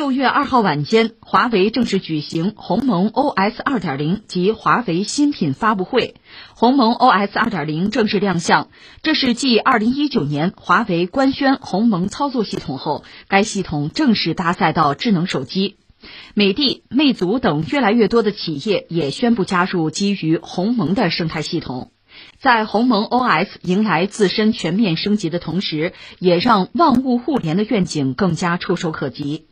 六月二号晚间，华为正式举行鸿蒙 OS 二点零及华为新品发布会。鸿蒙 OS 二点零正式亮相，这是继二零一九年华为官宣鸿蒙操作系统后，该系统正式搭载到智能手机。美的、魅族等越来越多的企业也宣布加入基于鸿蒙的生态系统。在鸿蒙 OS 迎来自身全面升级的同时，也让万物互联的愿景更加触手可及。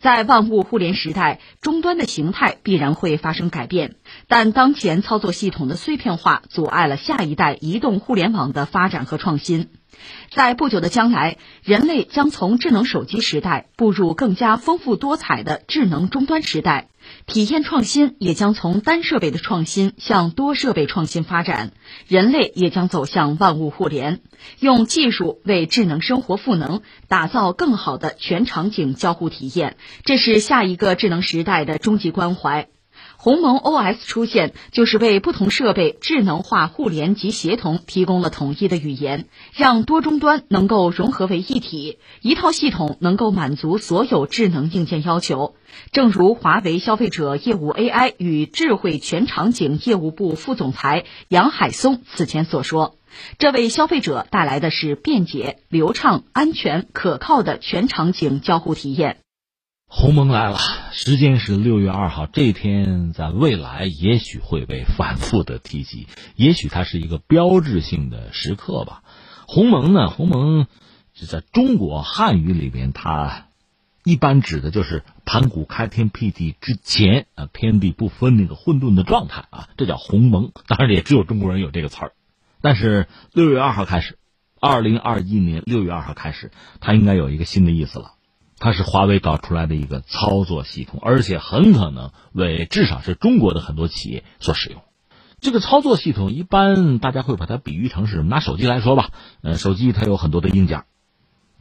在万物互联时代，终端的形态必然会发生改变，但当前操作系统的碎片化阻碍了下一代移动互联网的发展和创新。在不久的将来，人类将从智能手机时代步入更加丰富多彩的智能终端时代。体验创新也将从单设备的创新向多设备创新发展，人类也将走向万物互联，用技术为智能生活赋能，打造更好的全场景交互体验。这是下一个智能时代的终极关怀。鸿蒙 OS 出现，就是为不同设备智能化互联及协同提供了统一的语言，让多终端能够融合为一体，一套系统能够满足所有智能硬件要求。正如华为消费者业务 AI 与智慧全场景业务部副总裁杨海松此前所说，这为消费者带来的是便捷、流畅、安全、可靠的全场景交互体验。鸿蒙来了，时间是六月二号，这天在未来也许会被反复的提及，也许它是一个标志性的时刻吧。鸿蒙呢，鸿蒙就在中国汉语里边，它一般指的就是盘古开天辟地之前啊，天地不分那个混沌的状态啊，这叫鸿蒙。当然也只有中国人有这个词儿。但是六月二号开始，二零二一年六月二号开始，它应该有一个新的意思了。它是华为搞出来的一个操作系统，而且很可能为至少是中国的很多企业所使用。这个操作系统一般大家会把它比喻成是什么？拿手机来说吧，呃，手机它有很多的硬件，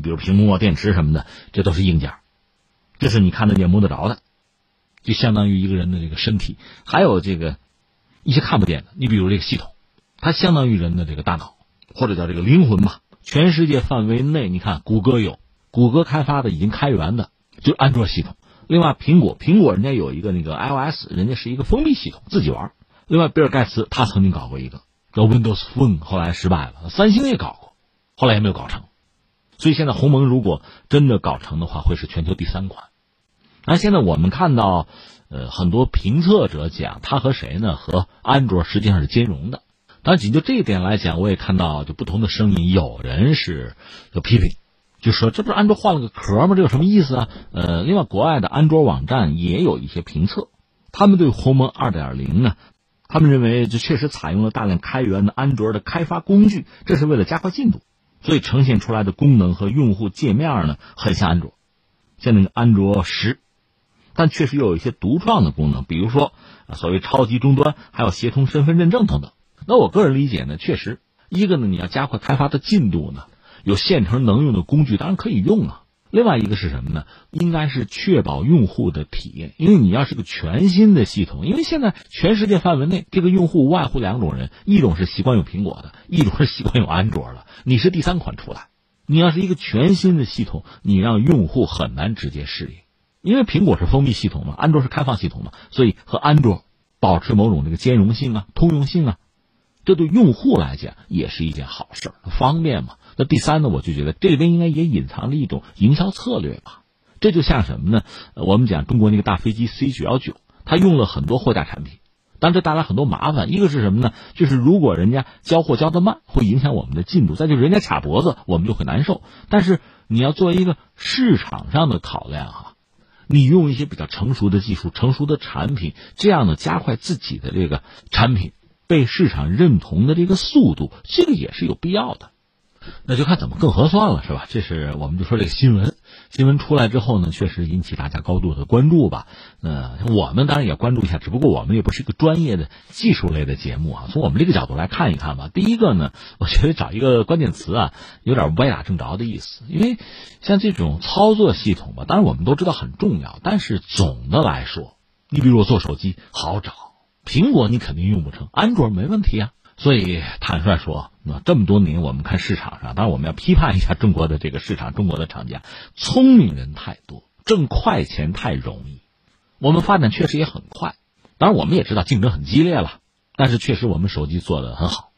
比如屏幕啊、电池什么的，这都是硬件，这是你看得见、摸得着的，就相当于一个人的这个身体。还有这个一些看不见的，你比如这个系统，它相当于人的这个大脑，或者叫这个灵魂吧。全世界范围内，你看谷歌有。谷歌开发的已经开源的，就是安卓系统。另外，苹果苹果人家有一个那个 iOS，人家是一个封闭系统，自己玩。另外，比尔盖茨他曾经搞过一个叫 Windows Phone，后来失败了。三星也搞过，后来也没有搞成。所以现在鸿蒙如果真的搞成的话，会是全球第三款。那现在我们看到，呃，很多评测者讲，它和谁呢？和安卓实际上是兼容的。但仅就这一点来讲，我也看到就不同的声音，有人是有批评。就说这不是安卓换了个壳吗？这有什么意思啊？呃，另外国外的安卓网站也有一些评测，他们对鸿蒙二点零呢，他们认为这确实采用了大量开源的安卓的开发工具，这是为了加快进度，所以呈现出来的功能和用户界面呢很像安卓，像那个安卓十，但确实又有一些独创的功能，比如说所谓超级终端，还有协同身份认证等等。那我个人理解呢，确实一个呢，你要加快开发的进度呢。有现成能用的工具，当然可以用啊。另外一个是什么呢？应该是确保用户的体验，因为你要是个全新的系统，因为现在全世界范围内，这个用户无外乎两种人：一种是习惯用苹果的，一种是习惯用安卓的。你是第三款出来，你要是一个全新的系统，你让用户很难直接适应，因为苹果是封闭系统嘛，安卓是开放系统嘛，所以和安卓保持某种这个兼容性啊、通用性啊，这对用户来讲也是一件好事方便嘛。那第三呢，我就觉得这里边应该也隐藏着一种营销策略吧。这就像什么呢？我们讲中国那个大飞机 C 九幺九，它用了很多货架产品，但这带来很多麻烦。一个是什么呢？就是如果人家交货交的慢，会影响我们的进度；再就是人家卡脖子，我们就很难受。但是你要做一个市场上的考量哈，你用一些比较成熟的技术、成熟的产品，这样呢加快自己的这个产品被市场认同的这个速度，这个也是有必要的。那就看怎么更合算了，是吧？这是我们就说这个新闻，新闻出来之后呢，确实引起大家高度的关注吧。那我们当然也关注一下，只不过我们也不是一个专业的技术类的节目啊。从我们这个角度来看一看吧。第一个呢，我觉得找一个关键词啊，有点歪打正着的意思。因为像这种操作系统吧，当然我们都知道很重要，但是总的来说，你比如我做手机好找，苹果你肯定用不成，安卓没问题啊。所以坦率说，那这么多年我们看市场上，当然我们要批判一下中国的这个市场，中国的厂家聪明人太多，挣快钱太容易，我们发展确实也很快。当然，我们也知道竞争很激烈了，但是确实我们手机做的很好，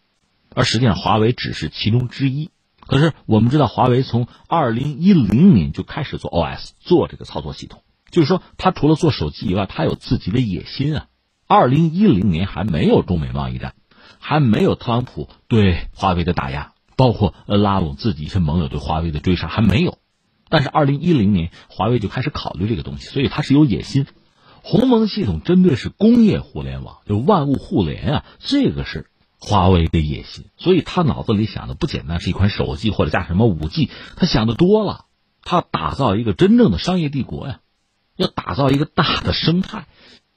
而实际上华为只是其中之一。可是我们知道，华为从二零一零年就开始做 OS，做这个操作系统，就是说，它除了做手机以外，它有自己的野心啊。二零一零年还没有中美贸易战，还没有特朗普对华为的打压，包括拉拢自己一些盟友对华为的追杀，还没有。但是二零一零年，华为就开始考虑这个东西，所以它是有野心。鸿蒙系统针对是工业互联网，就万物互联啊，这个是。华为的野心，所以他脑子里想的不简单是一款手机或者加什么五 G，他想的多了。他打造一个真正的商业帝国呀，要打造一个大的生态。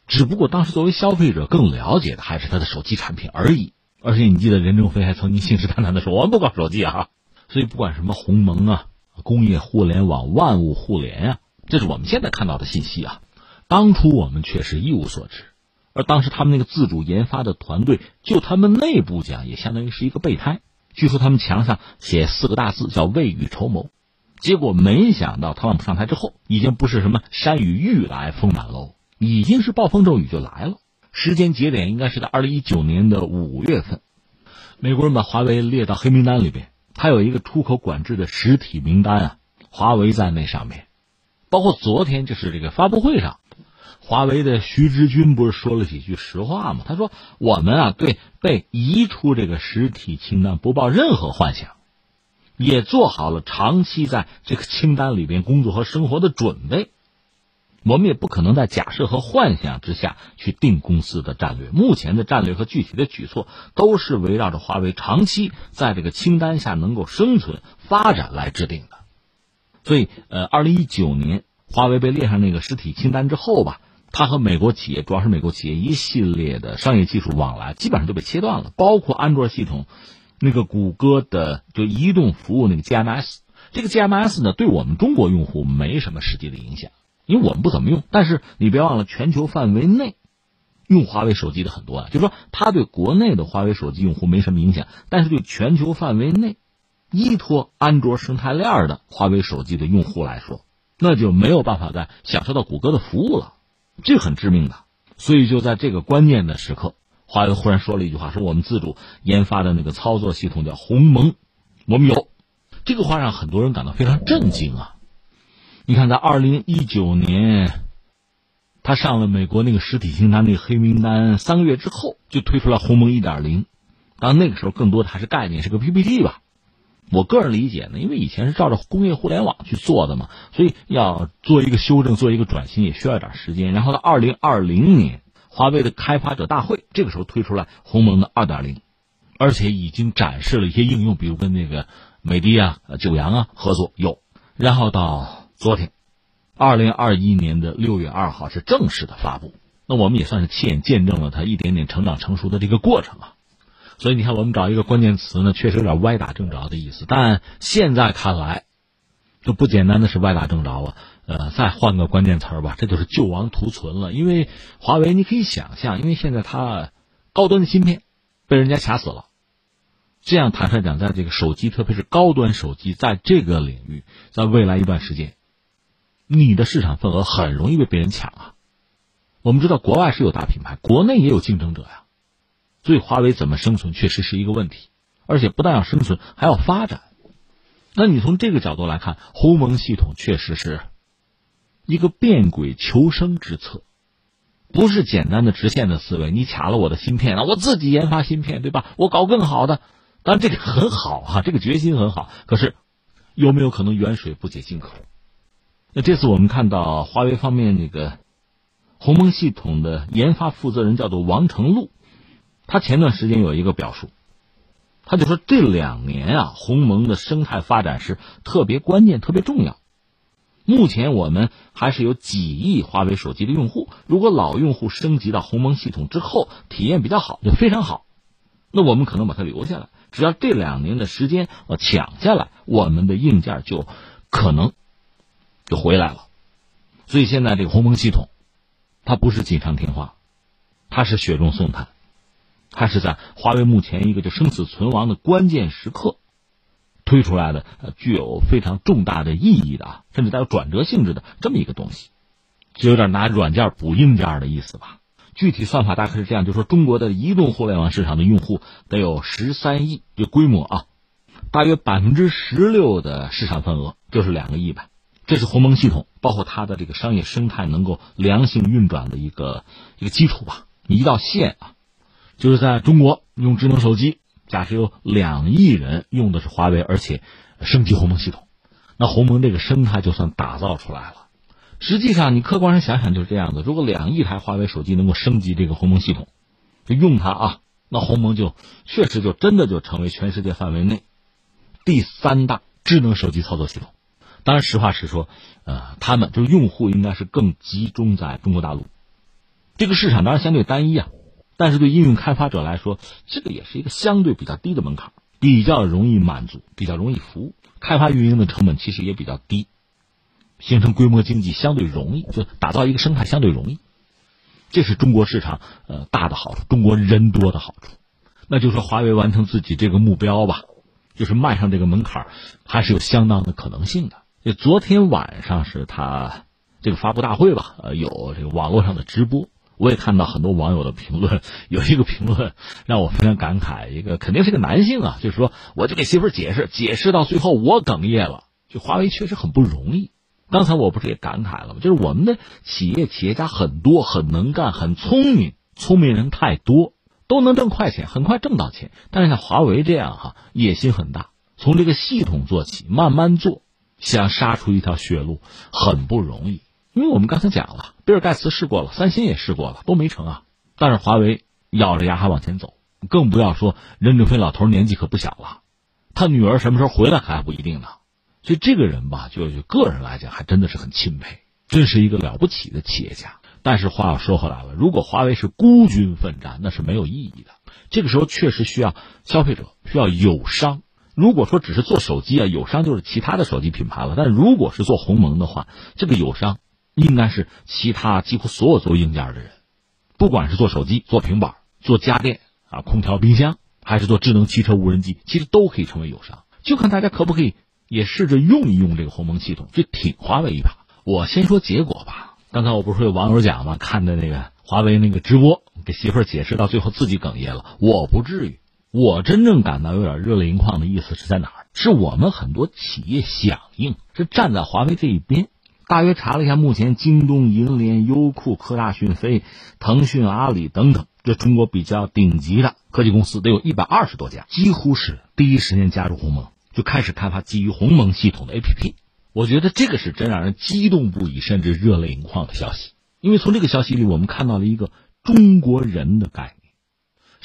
只不过当时作为消费者更了解的还是他的手机产品而已。而且你记得任正非还曾经信誓旦旦的说：“我不搞手机啊。”所以不管什么鸿蒙啊、工业互联网、万物互联啊，这是我们现在看到的信息啊。当初我们却是一无所知。而当时他们那个自主研发的团队，就他们内部讲，也相当于是一个备胎。据说他们墙上写四个大字叫“未雨绸缪”，结果没想到特朗普上台之后，已经不是什么山雨欲来风满楼，已经是暴风骤雨就来了。时间节点应该是在二零一九年的五月份，美国人把华为列到黑名单里边，它有一个出口管制的实体名单啊，华为在那上面。包括昨天就是这个发布会上。华为的徐直军不是说了几句实话吗？他说：“我们啊，对被移出这个实体清单不抱任何幻想，也做好了长期在这个清单里边工作和生活的准备。我们也不可能在假设和幻想之下去定公司的战略。目前的战略和具体的举措都是围绕着华为长期在这个清单下能够生存发展来制定的。所以，呃，二零一九年华为被列上那个实体清单之后吧。”它和美国企业，主要是美国企业一系列的商业技术往来，基本上都被切断了。包括安卓系统，那个谷歌的就移动服务那个 GMS，这个 GMS 呢，对我们中国用户没什么实际的影响，因为我们不怎么用。但是你别忘了，全球范围内用华为手机的很多啊，就说它对国内的华为手机用户没什么影响，但是对全球范围内依托安卓生态链的华为手机的用户来说，那就没有办法再享受到谷歌的服务了。这很致命的，所以就在这个关键的时刻，华为忽然说了一句话：“说我们自主研发的那个操作系统叫鸿蒙，我们有。”这个话让很多人感到非常震惊啊！你看，在二零一九年，他上了美国那个实体清单那个黑名单，三个月之后就推出了鸿蒙一点零，当然那个时候更多的还是概念，是个 PPT 吧。我个人理解呢，因为以前是照着工业互联网去做的嘛，所以要做一个修正、做一个转型也需要点时间。然后到二零二零年，华为的开发者大会这个时候推出来鸿蒙的二点零，而且已经展示了一些应用，比如跟那个美的啊、九阳啊合作有。然后到昨天，二零二一年的六月二号是正式的发布，那我们也算是亲眼见证了它一点点成长成熟的这个过程啊。所以你看，我们找一个关键词呢，确实有点歪打正着的意思。但现在看来，就不简单的是歪打正着了。呃，再换个关键词吧，这就是救亡图存了。因为华为，你可以想象，因为现在它高端的芯片被人家卡死了，这样坦率讲，在这个手机，特别是高端手机，在这个领域，在未来一段时间，你的市场份额很容易被别人抢啊。我们知道，国外是有大品牌，国内也有竞争者呀。所以华为怎么生存，确实是一个问题，而且不但要生存，还要发展。那你从这个角度来看，鸿蒙系统确实是一个变轨求生之策，不是简单的直线的思维。你卡了我的芯片了，我自己研发芯片，对吧？我搞更好的，当然这个很好哈，这个决心很好。可是有没有可能远水不解近渴？那这次我们看到华为方面那个鸿蒙系统的研发负责人叫做王成禄。他前段时间有一个表述，他就说这两年啊，鸿蒙的生态发展是特别关键、特别重要。目前我们还是有几亿华为手机的用户，如果老用户升级到鸿蒙系统之后，体验比较好，就非常好，那我们可能把它留下来。只要这两年的时间呃抢下来，我们的硬件就可能就回来了。所以现在这个鸿蒙系统，它不是锦上添花，它是雪中送炭。它是在华为目前一个就生死存亡的关键时刻，推。出来的，呃，具有非常重大的意义的啊，甚至带有转折性质的这么一个东西，就有点拿软件补硬件的意思吧。具体算法大概是这样，就说中国的移动互联网市场的用户得有十三亿，这规模啊，大约百分之十六的市场份额就是两个亿吧。这是鸿蒙系统，包括它的这个商业生态能够良性运转的一个一个基础吧。你一到线啊，就是在中国用智能手机，假设有两亿人用的是华为，而且升级鸿蒙系统，那鸿蒙这个生态就算打造出来了。实际上，你客观上想想就是这样的。如果两亿台华为手机能够升级这个鸿蒙系统，就用它啊，那鸿蒙就确实就真的就成为全世界范围内第三大智能手机操作系统。当然，实话实说，呃，他们就是用户应该是更集中在中国大陆，这个市场当然相对单一啊。但是对应用开发者来说，这个也是一个相对比较低的门槛，比较容易满足，比较容易服务，开发运营的成本其实也比较低。形成规模经济相对容易，就打造一个生态相对容易，这是中国市场呃大的好处，中国人多的好处。那就说华为完成自己这个目标吧，就是迈上这个门槛，还是有相当的可能性的。就昨天晚上是他这个发布大会吧，呃，有这个网络上的直播，我也看到很多网友的评论，有一个评论让我非常感慨，一个肯定是个男性啊，就是说我就给媳妇解释，解释到最后我哽咽了，就华为确实很不容易。刚才我不是也感慨了吗？就是我们的企业企业家很多，很能干，很聪明，聪明人太多，都能挣快钱，很快挣到钱。但是像华为这样哈，野心很大，从这个系统做起，慢慢做，想杀出一条血路很不容易。因为我们刚才讲了，比尔盖茨试过了，三星也试过了，都没成啊。但是华为咬着牙还往前走，更不要说任正非老头年纪可不小了，他女儿什么时候回来还不一定呢。所以这个人吧，就个人来讲，还真的是很钦佩，真是一个了不起的企业家。但是话又说回来了，如果华为是孤军奋战，那是没有意义的。这个时候确实需要消费者，需要友商。如果说只是做手机啊，友商就是其他的手机品牌了。但如果是做鸿蒙的话，这个友商应该是其他几乎所有做硬件的人，不管是做手机、做平板、做家电啊，空调、冰箱，还是做智能汽车、无人机，其实都可以成为友商，就看大家可不可以。也试着用一用这个鸿蒙系统，去挺华为一把。我先说结果吧。刚才我不是有网友讲吗？看的那个华为那个直播，给媳妇儿解释到最后自己哽咽了。我不至于，我真正感到有点热泪盈眶的意思是在哪儿？是我们很多企业响应，是站在华为这一边。大约查了一下，目前京东、银联、优酷、科大讯飞、腾讯、阿里等等，这中国比较顶级的科技公司得有一百二十多家，几乎是第一时间加入鸿蒙。就开始开发基于鸿蒙系统的 APP，我觉得这个是真让人激动不已，甚至热泪盈眶的消息。因为从这个消息里，我们看到了一个中国人的概念。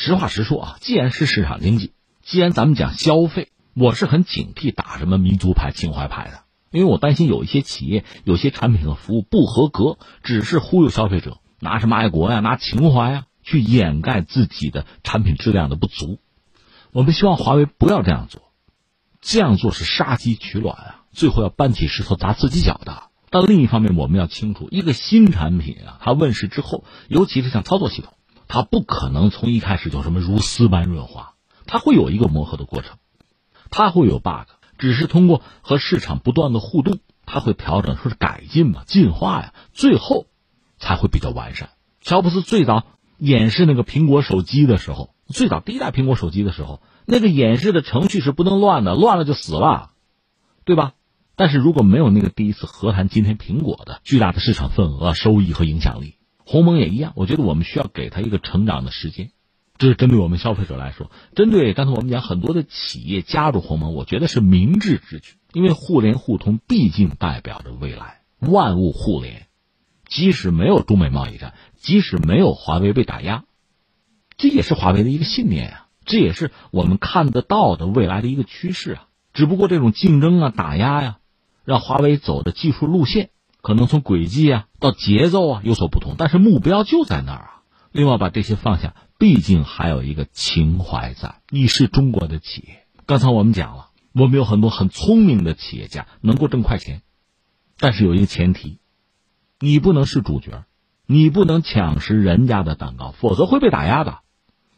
实话实说啊，既然是市场经济，既然咱们讲消费，我是很警惕打什么民族牌、情怀牌的，因为我担心有一些企业、有些产品和服务不合格，只是忽悠消费者，拿什么爱国呀、拿情怀呀去掩盖自己的产品质量的不足。我们希望华为不要这样做。这样做是杀鸡取卵啊，最后要搬起石头砸自己脚的。但另一方面，我们要清楚，一个新产品啊，它问世之后，尤其是像操作系统，它不可能从一开始就什么如丝般润滑，它会有一个磨合的过程，它会有 bug，只是通过和市场不断的互动，它会调整，说是改进嘛，进化呀，最后才会比较完善。乔布斯最早演示那个苹果手机的时候，最早第一代苹果手机的时候。那个演示的程序是不能乱的，乱了就死了，对吧？但是如果没有那个第一次和谈今天苹果的巨大的市场份额、收益和影响力，鸿蒙也一样。我觉得我们需要给他一个成长的时间。这是针对我们消费者来说，针对刚才我们讲很多的企业加入鸿蒙，我觉得是明智之举。因为互联互通毕竟代表着未来，万物互联。即使没有中美贸易战，即使没有华为被打压，这也是华为的一个信念啊。这也是我们看得到的未来的一个趋势啊，只不过这种竞争啊、打压呀，让华为走的技术路线可能从轨迹啊到节奏啊有所不同，但是目标就在那儿啊。另外，把这些放下，毕竟还有一个情怀在。你是中国的企业，刚才我们讲了，我们有很多很聪明的企业家能够挣快钱，但是有一个前提，你不能是主角，你不能抢食人家的蛋糕，否则会被打压的。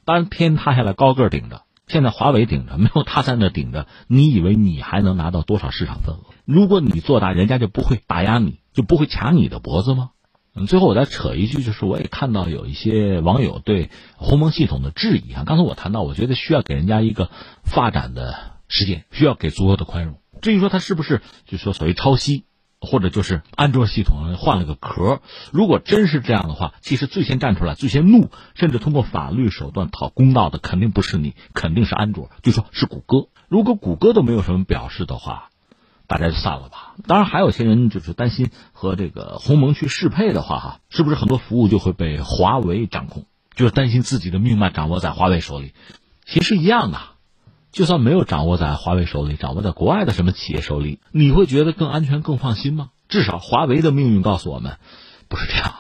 当然，天塌下来高个顶着，现在华为顶着，没有他在那顶着，你以为你还能拿到多少市场份额？如果你做大，人家就不会打压你，就不会卡你的脖子吗？嗯，最后我再扯一句，就是我也看到有一些网友对鸿蒙系统的质疑啊。刚才我谈到，我觉得需要给人家一个发展的时间，需要给足够的宽容。至于说它是不是就说所谓抄袭，或者就是安卓系统换了个壳，如果真是这样的话，其实最先站出来、最先怒，甚至通过法律手段讨公道的，肯定不是你，肯定是安卓，就说是谷歌。如果谷歌都没有什么表示的话。大家就散了吧。当然，还有些人就是担心和这个鸿蒙去适配的话，哈，是不是很多服务就会被华为掌控？就是担心自己的命脉掌握在华为手里。其实一样的，就算没有掌握在华为手里，掌握在国外的什么企业手里，你会觉得更安全、更放心吗？至少华为的命运告诉我们，不是这样。